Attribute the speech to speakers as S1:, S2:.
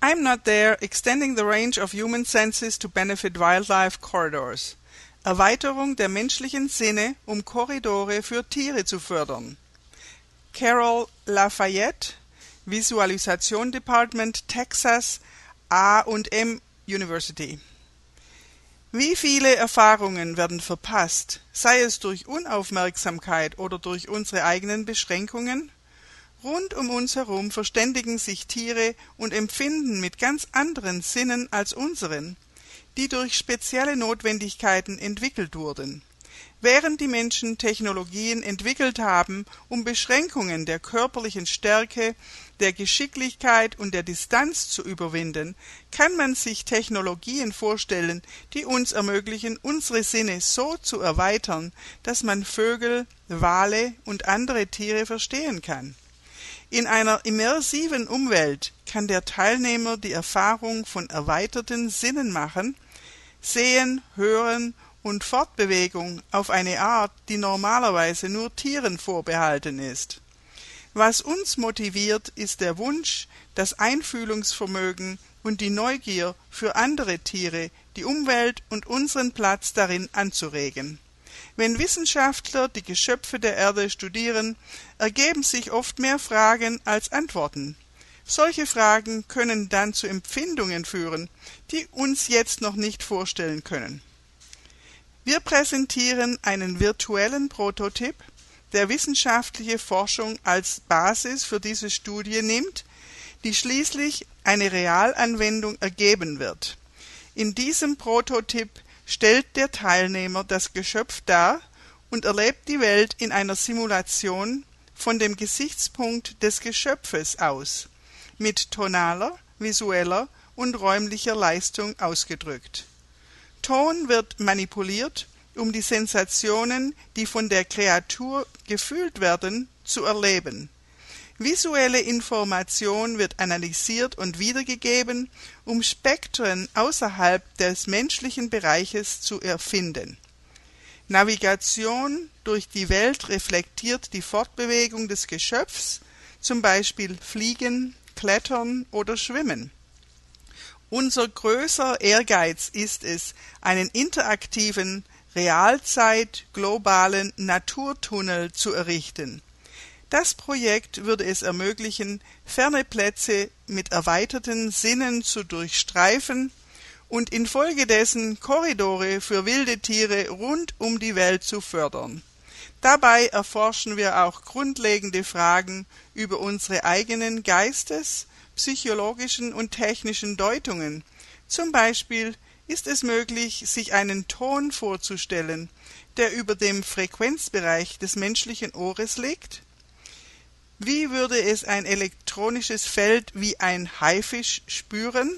S1: I'm not there extending the range of human senses to benefit wildlife corridors. Erweiterung der menschlichen Sinne, um Korridore für Tiere zu fördern. Carol Lafayette, Visualisation Department, Texas, A&M University. Wie viele Erfahrungen werden verpasst, sei es durch Unaufmerksamkeit oder durch unsere eigenen Beschränkungen? Rund um uns herum verständigen sich Tiere und empfinden mit ganz anderen Sinnen als unseren die durch spezielle Notwendigkeiten entwickelt wurden. Während die Menschen Technologien entwickelt haben, um Beschränkungen der körperlichen Stärke, der Geschicklichkeit und der Distanz zu überwinden, kann man sich Technologien vorstellen, die uns ermöglichen, unsere Sinne so zu erweitern, dass man Vögel, Wale und andere Tiere verstehen kann. In einer immersiven Umwelt kann der Teilnehmer die Erfahrung von erweiterten Sinnen machen, Sehen, Hören und Fortbewegung auf eine Art, die normalerweise nur Tieren vorbehalten ist. Was uns motiviert, ist der Wunsch, das Einfühlungsvermögen und die Neugier für andere Tiere, die Umwelt und unseren Platz darin anzuregen. Wenn Wissenschaftler die Geschöpfe der Erde studieren, ergeben sich oft mehr Fragen als Antworten. Solche Fragen können dann zu Empfindungen führen, die uns jetzt noch nicht vorstellen können. Wir präsentieren einen virtuellen Prototyp, der wissenschaftliche Forschung als Basis für diese Studie nimmt, die schließlich eine Realanwendung ergeben wird. In diesem Prototyp stellt der Teilnehmer das Geschöpf dar und erlebt die Welt in einer Simulation von dem Gesichtspunkt des Geschöpfes aus mit tonaler, visueller und räumlicher Leistung ausgedrückt. Ton wird manipuliert, um die Sensationen, die von der Kreatur gefühlt werden, zu erleben. Visuelle Information wird analysiert und wiedergegeben, um Spektren außerhalb des menschlichen Bereiches zu erfinden. Navigation durch die Welt reflektiert die Fortbewegung des Geschöpfs, zum Beispiel Fliegen, Klettern oder Schwimmen. Unser größer Ehrgeiz ist es, einen interaktiven, Realzeit globalen Naturtunnel zu errichten. Das Projekt würde es ermöglichen, ferne Plätze mit erweiterten Sinnen zu durchstreifen und infolgedessen Korridore für wilde Tiere rund um die Welt zu fördern. Dabei erforschen wir auch grundlegende Fragen über unsere eigenen Geistes-, psychologischen und technischen Deutungen. Zum Beispiel ist es möglich, sich einen Ton vorzustellen, der über dem Frequenzbereich des menschlichen Ohres liegt? Wie würde es ein elektronisches Feld wie ein Haifisch spüren?